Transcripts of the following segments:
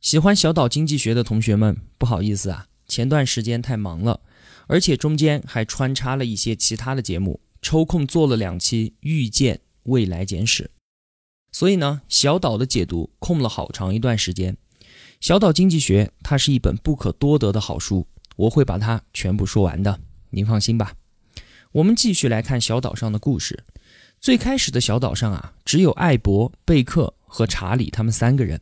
喜欢小岛经济学的同学们，不好意思啊，前段时间太忙了，而且中间还穿插了一些其他的节目，抽空做了两期《遇见未来简史》。所以呢，小岛的解读空了好长一段时间。小岛经济学它是一本不可多得的好书，我会把它全部说完的，您放心吧。我们继续来看小岛上的故事。最开始的小岛上啊，只有艾博、贝克和查理他们三个人。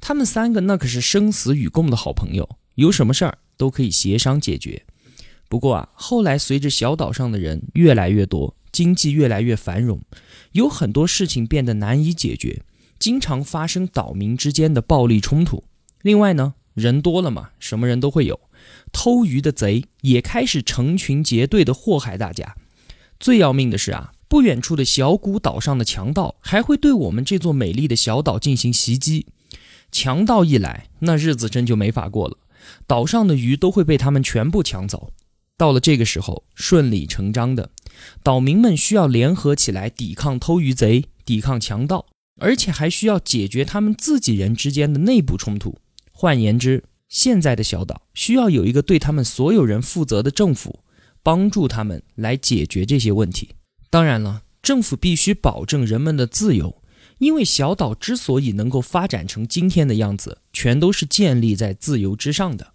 他们三个那可是生死与共的好朋友，有什么事儿都可以协商解决。不过啊，后来随着小岛上的人越来越多。经济越来越繁荣，有很多事情变得难以解决，经常发生岛民之间的暴力冲突。另外呢，人多了嘛，什么人都会有，偷鱼的贼也开始成群结队的祸害大家。最要命的是啊，不远处的小谷岛上的强盗还会对我们这座美丽的小岛进行袭击。强盗一来，那日子真就没法过了，岛上的鱼都会被他们全部抢走。到了这个时候，顺理成章的。岛民们需要联合起来抵抗偷鱼贼、抵抗强盗，而且还需要解决他们自己人之间的内部冲突。换言之，现在的小岛需要有一个对他们所有人负责的政府，帮助他们来解决这些问题。当然了，政府必须保证人们的自由，因为小岛之所以能够发展成今天的样子，全都是建立在自由之上的。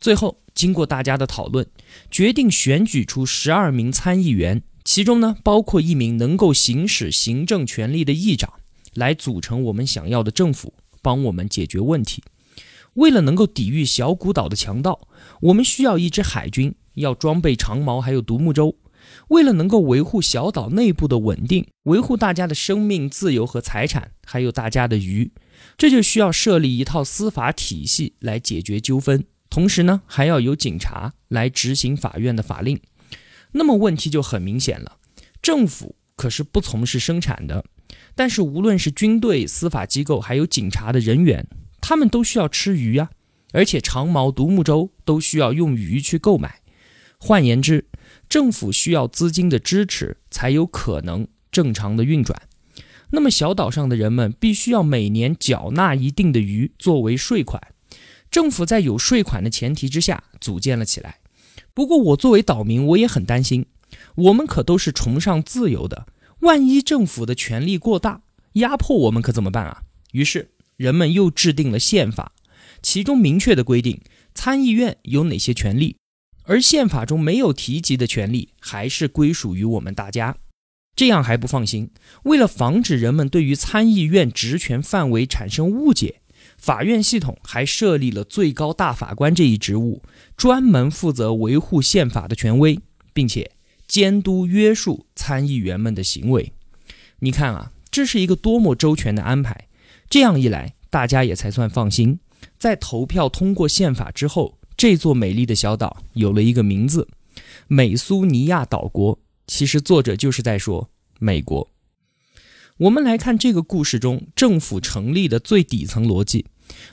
最后。经过大家的讨论，决定选举出十二名参议员，其中呢包括一名能够行使行政权力的议长，来组成我们想要的政府，帮我们解决问题。为了能够抵御小谷岛的强盗，我们需要一支海军，要装备长矛还有独木舟。为了能够维护小岛内部的稳定，维护大家的生命、自由和财产，还有大家的鱼，这就需要设立一套司法体系来解决纠纷。同时呢，还要有警察来执行法院的法令。那么问题就很明显了，政府可是不从事生产的，但是无论是军队、司法机构，还有警察的人员，他们都需要吃鱼呀，而且长矛、独木舟都需要用鱼去购买。换言之，政府需要资金的支持，才有可能正常的运转。那么小岛上的人们必须要每年缴纳一定的鱼作为税款。政府在有税款的前提之下组建了起来。不过，我作为岛民，我也很担心。我们可都是崇尚自由的，万一政府的权力过大，压迫我们可怎么办啊？于是，人们又制定了宪法，其中明确的规定参议院有哪些权利，而宪法中没有提及的权利，还是归属于我们大家。这样还不放心，为了防止人们对于参议院职权范围产生误解。法院系统还设立了最高大法官这一职务，专门负责维护宪法的权威，并且监督约束参议员们的行为。你看啊，这是一个多么周全的安排！这样一来，大家也才算放心。在投票通过宪法之后，这座美丽的小岛有了一个名字——美苏尼亚岛国。其实，作者就是在说美国。我们来看这个故事中政府成立的最底层逻辑。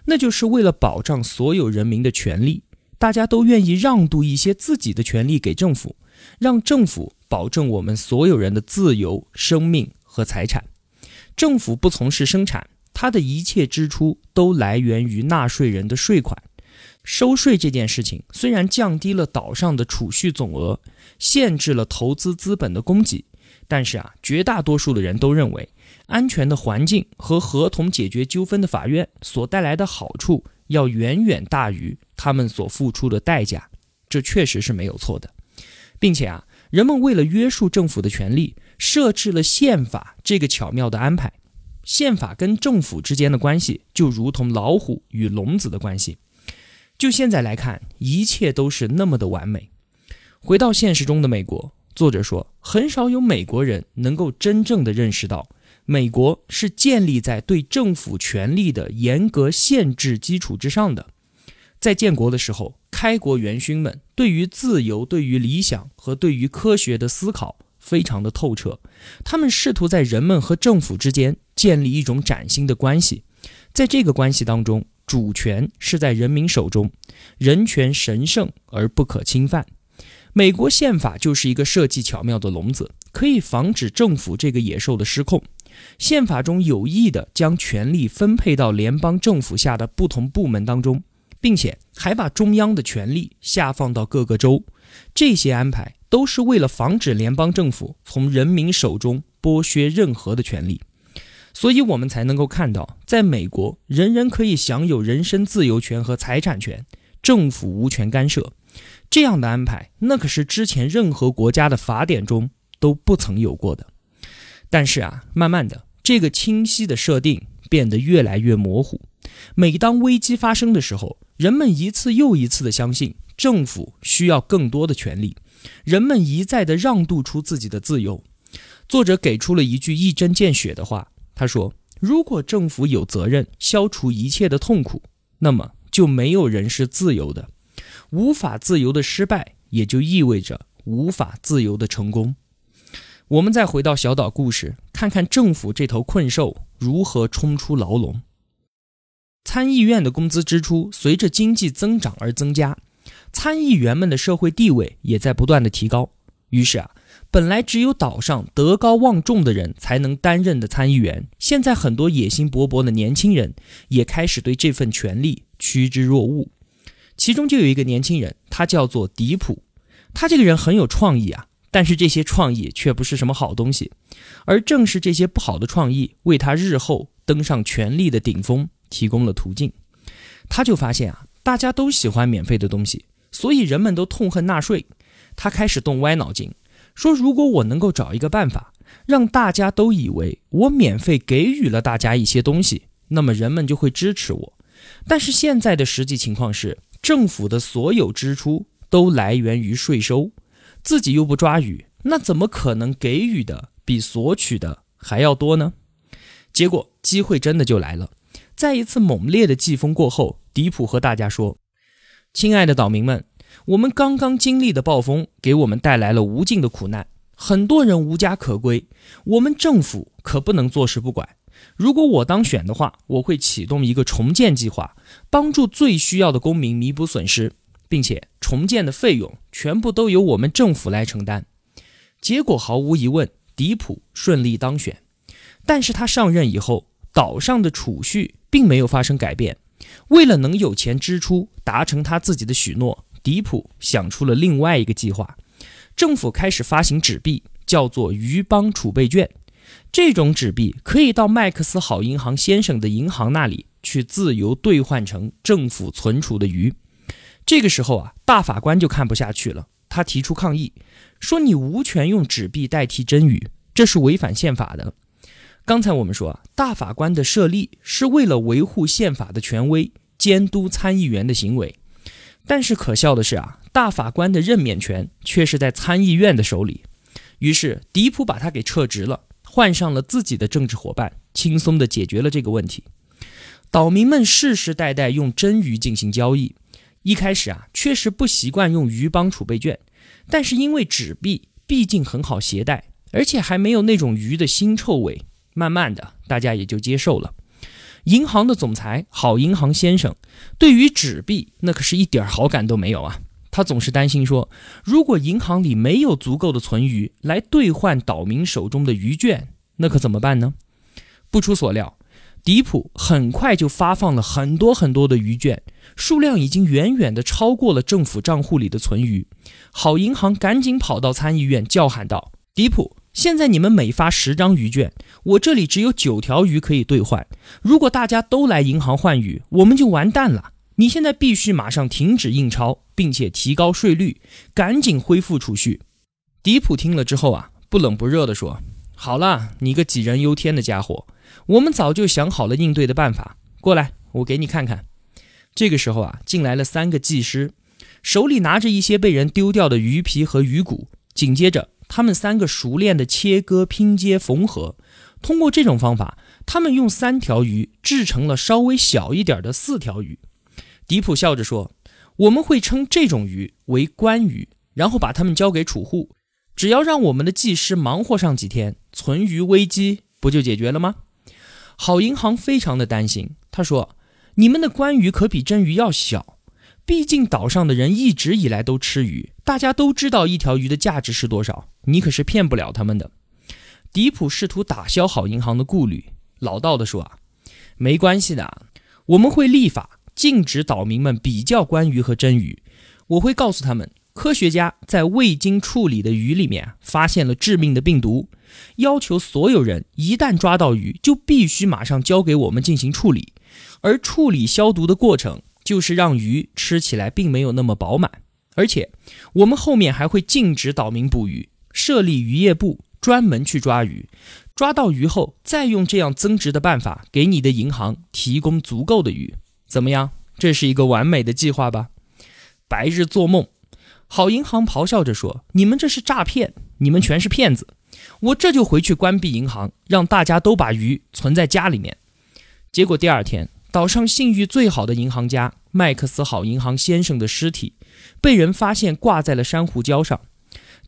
那就是为了保障所有人民的权利，大家都愿意让渡一些自己的权利给政府，让政府保证我们所有人的自由、生命和财产。政府不从事生产，它的一切支出都来源于纳税人的税款。收税这件事情虽然降低了岛上的储蓄总额，限制了投资资本的供给，但是啊，绝大多数的人都认为。安全的环境和合同解决纠纷的法院所带来的好处，要远远大于他们所付出的代价，这确实是没有错的，并且啊，人们为了约束政府的权利，设置了宪法这个巧妙的安排。宪法跟政府之间的关系，就如同老虎与笼子的关系。就现在来看，一切都是那么的完美。回到现实中的美国，作者说，很少有美国人能够真正的认识到。美国是建立在对政府权力的严格限制基础之上的。在建国的时候，开国元勋们对于自由、对于理想和对于科学的思考非常的透彻。他们试图在人们和政府之间建立一种崭新的关系，在这个关系当中，主权是在人民手中，人权神圣而不可侵犯。美国宪法就是一个设计巧妙的笼子，可以防止政府这个野兽的失控。宪法中有意的将权力分配到联邦政府下的不同部门当中，并且还把中央的权力下放到各个州。这些安排都是为了防止联邦政府从人民手中剥削任何的权利。所以，我们才能够看到，在美国，人人可以享有人身自由权和财产权，政府无权干涉。这样的安排，那可是之前任何国家的法典中都不曾有过的。但是啊，慢慢的，这个清晰的设定变得越来越模糊。每当危机发生的时候，人们一次又一次的相信政府需要更多的权利，人们一再的让渡出自己的自由。作者给出了一句一针见血的话，他说：“如果政府有责任消除一切的痛苦，那么就没有人是自由的。无法自由的失败，也就意味着无法自由的成功。”我们再回到小岛故事，看看政府这头困兽如何冲出牢笼。参议院的工资支出随着经济增长而增加，参议员们的社会地位也在不断的提高。于是啊，本来只有岛上德高望重的人才能担任的参议员，现在很多野心勃勃的年轻人也开始对这份权力趋之若鹜。其中就有一个年轻人，他叫做迪普，他这个人很有创意啊。但是这些创意却不是什么好东西，而正是这些不好的创意，为他日后登上权力的顶峰提供了途径。他就发现啊，大家都喜欢免费的东西，所以人们都痛恨纳税。他开始动歪脑筋，说如果我能够找一个办法，让大家都以为我免费给予了大家一些东西，那么人们就会支持我。但是现在的实际情况是，政府的所有支出都来源于税收。自己又不抓鱼，那怎么可能给予的比索取的还要多呢？结果机会真的就来了。在一次猛烈的季风过后，迪普和大家说：“亲爱的岛民们，我们刚刚经历的暴风给我们带来了无尽的苦难，很多人无家可归。我们政府可不能坐视不管。如果我当选的话，我会启动一个重建计划，帮助最需要的公民弥补损失。”并且重建的费用全部都由我们政府来承担。结果毫无疑问，迪普顺利当选。但是他上任以后，岛上的储蓄并没有发生改变。为了能有钱支出，达成他自己的许诺，迪普想出了另外一个计划。政府开始发行纸币，叫做鱼帮储备券。这种纸币可以到麦克斯好银行先生的银行那里去自由兑换成政府存储的鱼。这个时候啊，大法官就看不下去了，他提出抗议，说你无权用纸币代替真语，这是违反宪法的。刚才我们说啊，大法官的设立是为了维护宪法的权威，监督参议员的行为。但是可笑的是啊，大法官的任免权却是在参议院的手里。于是迪普把他给撤职了，换上了自己的政治伙伴，轻松地解决了这个问题。岛民们世世代代用真鱼进行交易。一开始啊，确实不习惯用鱼帮储备券，但是因为纸币毕竟很好携带，而且还没有那种鱼的腥臭味，慢慢的大家也就接受了。银行的总裁好银行先生对于纸币那可是一点好感都没有啊，他总是担心说，如果银行里没有足够的存余来兑换岛民手中的鱼券，那可怎么办呢？不出所料。迪普很快就发放了很多很多的鱼券，数量已经远远的超过了政府账户里的存余。好银行赶紧跑到参议院叫喊道：“迪普，现在你们每发十张鱼券，我这里只有九条鱼可以兑换。如果大家都来银行换鱼，我们就完蛋了。你现在必须马上停止印钞，并且提高税率，赶紧恢复储蓄。”迪普听了之后啊，不冷不热地说：“好了，你个杞人忧天的家伙。”我们早就想好了应对的办法，过来，我给你看看。这个时候啊，进来了三个技师，手里拿着一些被人丢掉的鱼皮和鱼骨。紧接着，他们三个熟练的切割、拼接、缝合。通过这种方法，他们用三条鱼制成了稍微小一点的四条鱼。迪普笑着说：“我们会称这种鱼为关鱼，然后把它们交给储户。只要让我们的技师忙活上几天，存鱼危机不就解决了吗？”好银行非常的担心，他说：“你们的关鱼可比真鱼要小，毕竟岛上的人一直以来都吃鱼，大家都知道一条鱼的价值是多少，你可是骗不了他们的。”迪普试图打消好银行的顾虑，老道的说：“啊，没关系的，我们会立法。”禁止岛民们比较关鱼和真鱼。我会告诉他们，科学家在未经处理的鱼里面发现了致命的病毒，要求所有人一旦抓到鱼就必须马上交给我们进行处理。而处理消毒的过程就是让鱼吃起来并没有那么饱满。而且我们后面还会禁止岛民捕鱼，设立渔业部专门去抓鱼。抓到鱼后，再用这样增值的办法给你的银行提供足够的鱼。怎么样？这是一个完美的计划吧？白日做梦！好银行咆哮着说：“你们这是诈骗！你们全是骗子！我这就回去关闭银行，让大家都把鱼存在家里面。”结果第二天，岛上信誉最好的银行家麦克斯好银行先生的尸体被人发现挂在了珊瑚礁上。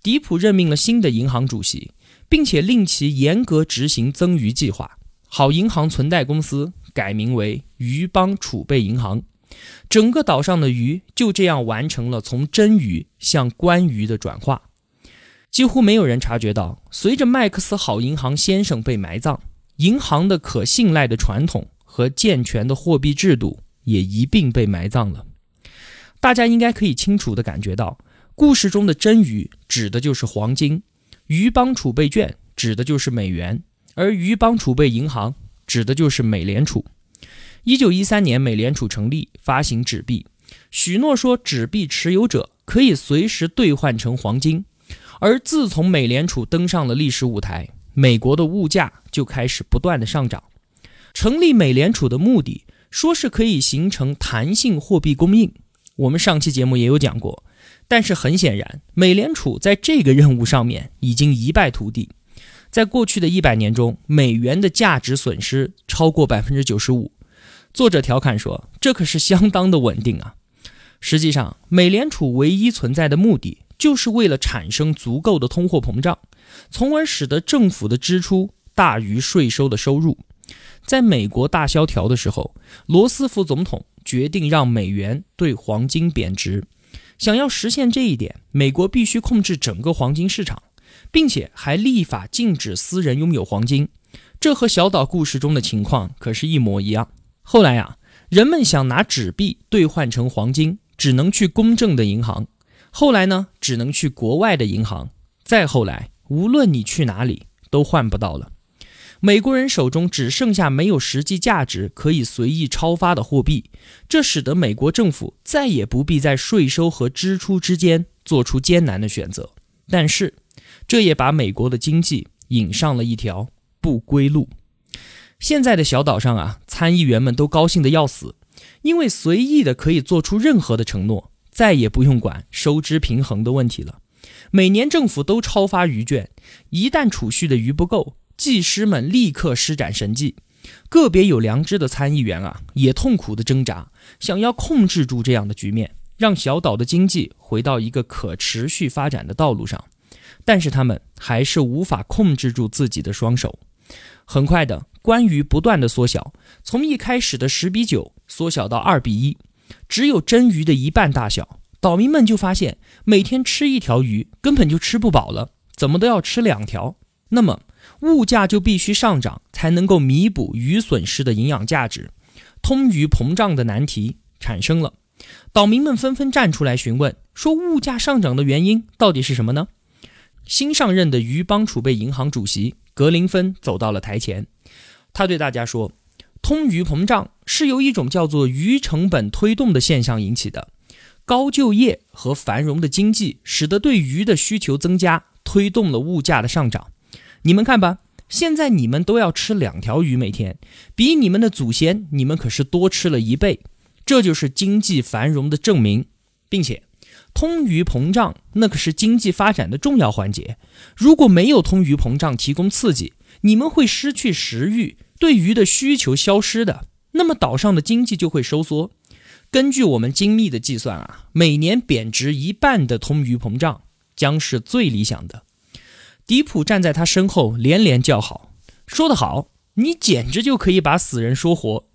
迪普任命了新的银行主席，并且令其严格执行增鱼计划。好银行存贷公司。改名为鱼帮储备银行，整个岛上的鱼就这样完成了从真鱼向官鱼的转化。几乎没有人察觉到，随着麦克斯好银行先生被埋葬，银行的可信赖的传统和健全的货币制度也一并被埋葬了。大家应该可以清楚地感觉到，故事中的真鱼指的就是黄金，鱼帮储备券指的就是美元，而鱼帮储备银行。指的就是美联储。一九一三年，美联储成立，发行纸币，许诺说纸币持有者可以随时兑换成黄金。而自从美联储登上了历史舞台，美国的物价就开始不断的上涨。成立美联储的目的，说是可以形成弹性货币供应。我们上期节目也有讲过，但是很显然，美联储在这个任务上面已经一败涂地。在过去的一百年中，美元的价值损失超过百分之九十五。作者调侃说：“这可是相当的稳定啊！”实际上，美联储唯一存在的目的，就是为了产生足够的通货膨胀，从而使得政府的支出大于税收的收入。在美国大萧条的时候，罗斯福总统决定让美元对黄金贬值。想要实现这一点，美国必须控制整个黄金市场。并且还立法禁止私人拥有黄金，这和小岛故事中的情况可是一模一样。后来呀，人们想拿纸币兑换成黄金，只能去公正的银行；后来呢，只能去国外的银行；再后来，无论你去哪里都换不到了。美国人手中只剩下没有实际价值、可以随意超发的货币，这使得美国政府再也不必在税收和支出之间做出艰难的选择。但是，这也把美国的经济引上了一条不归路。现在的小岛上啊，参议员们都高兴得要死，因为随意的可以做出任何的承诺，再也不用管收支平衡的问题了。每年政府都超发鱼券，一旦储蓄的鱼不够，技师们立刻施展神技。个别有良知的参议员啊，也痛苦的挣扎，想要控制住这样的局面，让小岛的经济回到一个可持续发展的道路上。但是他们还是无法控制住自己的双手。很快的，关于不断的缩小，从一开始的十比九缩小到二比一，只有真鱼的一半大小。岛民们就发现，每天吃一条鱼根本就吃不饱了，怎么都要吃两条。那么物价就必须上涨，才能够弥补鱼损失的营养价值。通鱼膨胀的难题产生了，岛民们纷纷站出来询问，说物价上涨的原因到底是什么呢？新上任的鱼帮储备银行主席格林芬走到了台前，他对大家说：“通鱼膨胀是由一种叫做鱼成本推动的现象引起的。高就业和繁荣的经济使得对鱼的需求增加，推动了物价的上涨。你们看吧，现在你们都要吃两条鱼每天，比你们的祖先，你们可是多吃了一倍。这就是经济繁荣的证明，并且。”通鱼膨胀，那可是经济发展的重要环节。如果没有通鱼膨胀提供刺激，你们会失去食欲，对鱼的需求消失的。那么岛上的经济就会收缩。根据我们精密的计算啊，每年贬值一半的通鱼膨胀将是最理想的。迪普站在他身后连连叫好，说得好，你简直就可以把死人说活。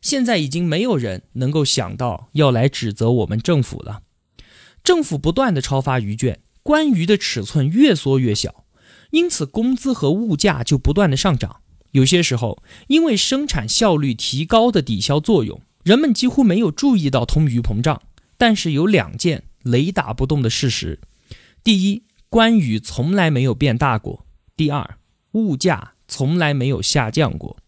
现在已经没有人能够想到要来指责我们政府了。政府不断的超发鱼券，关鱼的尺寸越缩越小，因此工资和物价就不断的上涨。有些时候，因为生产效率提高的抵消作用，人们几乎没有注意到通鱼膨胀。但是有两件雷打不动的事实：第一，关羽从来没有变大过；第二，物价从来没有下降过。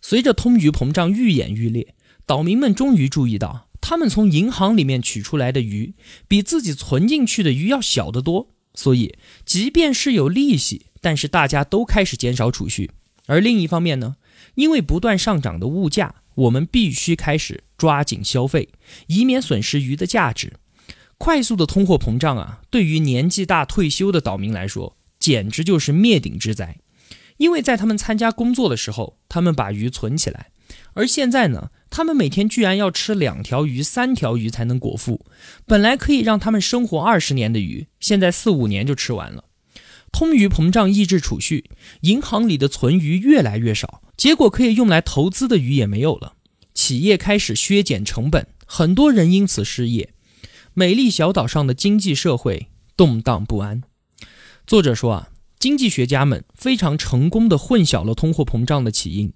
随着通鱼膨胀愈演愈烈，岛民们终于注意到，他们从银行里面取出来的鱼比自己存进去的鱼要小得多。所以，即便是有利息，但是大家都开始减少储蓄。而另一方面呢，因为不断上涨的物价，我们必须开始抓紧消费，以免损失鱼的价值。快速的通货膨胀啊，对于年纪大退休的岛民来说，简直就是灭顶之灾。因为在他们参加工作的时候，他们把鱼存起来，而现在呢，他们每天居然要吃两条鱼、三条鱼才能果腹。本来可以让他们生活二十年的鱼，现在四五年就吃完了。通鱼膨胀抑制储蓄，银行里的存鱼越来越少，结果可以用来投资的鱼也没有了。企业开始削减成本，很多人因此失业。美丽小岛上的经济社会动荡不安。作者说啊，经济学家们非常成功地混淆了通货膨胀的起因，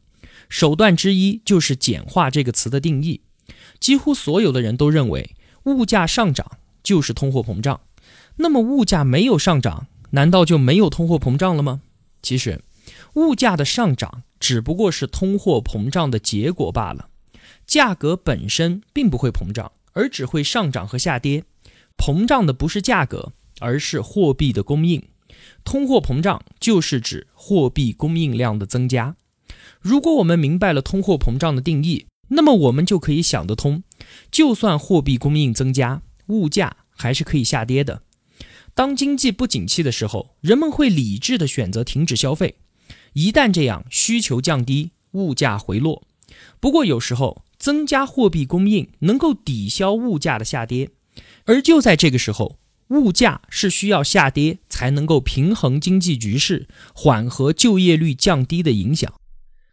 手段之一就是简化这个词的定义。几乎所有的人都认为物价上涨就是通货膨胀。那么物价没有上涨，难道就没有通货膨胀了吗？其实，物价的上涨只不过是通货膨胀的结果罢了，价格本身并不会膨胀。而只会上涨和下跌，膨胀的不是价格，而是货币的供应。通货膨胀就是指货币供应量的增加。如果我们明白了通货膨胀的定义，那么我们就可以想得通，就算货币供应增加，物价还是可以下跌的。当经济不景气的时候，人们会理智的选择停止消费。一旦这样，需求降低，物价回落。不过有时候，增加货币供应能够抵消物价的下跌，而就在这个时候，物价是需要下跌才能够平衡经济局势、缓和就业率降低的影响。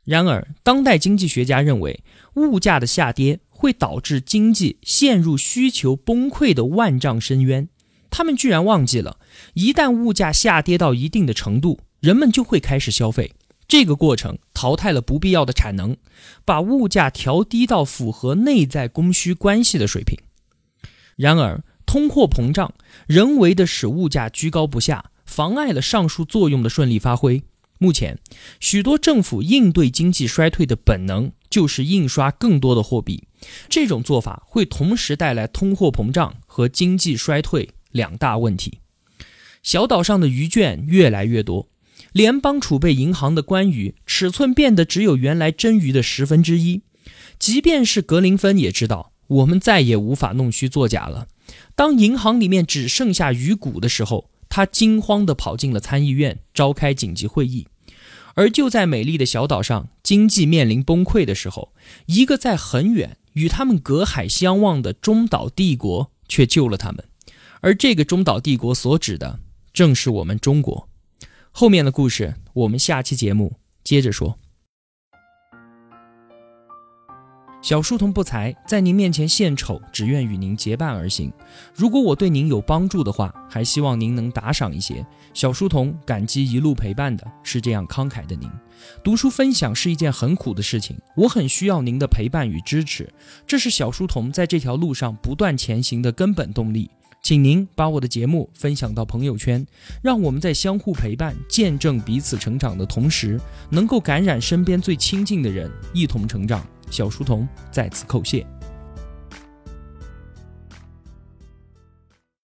然而，当代经济学家认为，物价的下跌会导致经济陷入需求崩溃的万丈深渊。他们居然忘记了，一旦物价下跌到一定的程度，人们就会开始消费。这个过程淘汰了不必要的产能，把物价调低到符合内在供需关系的水平。然而，通货膨胀人为的使物价居高不下，妨碍了上述作用的顺利发挥。目前，许多政府应对经济衰退的本能就是印刷更多的货币。这种做法会同时带来通货膨胀和经济衰退两大问题。小岛上的鱼券越来越多。联邦储备银行的关羽尺寸变得只有原来真鱼的十分之一，即便是格林芬也知道，我们再也无法弄虚作假了。当银行里面只剩下鱼骨的时候，他惊慌地跑进了参议院，召开紧急会议。而就在美丽的小岛上，经济面临崩溃的时候，一个在很远与他们隔海相望的中岛帝国却救了他们。而这个中岛帝国所指的，正是我们中国。后面的故事，我们下期节目接着说。小书童不才，在您面前献丑，只愿与您结伴而行。如果我对您有帮助的话，还希望您能打赏一些。小书童感激一路陪伴的是这样慷慨的您。读书分享是一件很苦的事情，我很需要您的陪伴与支持，这是小书童在这条路上不断前行的根本动力。请您把我的节目分享到朋友圈，让我们在相互陪伴、见证彼此成长的同时，能够感染身边最亲近的人，一同成长。小书童在此叩谢。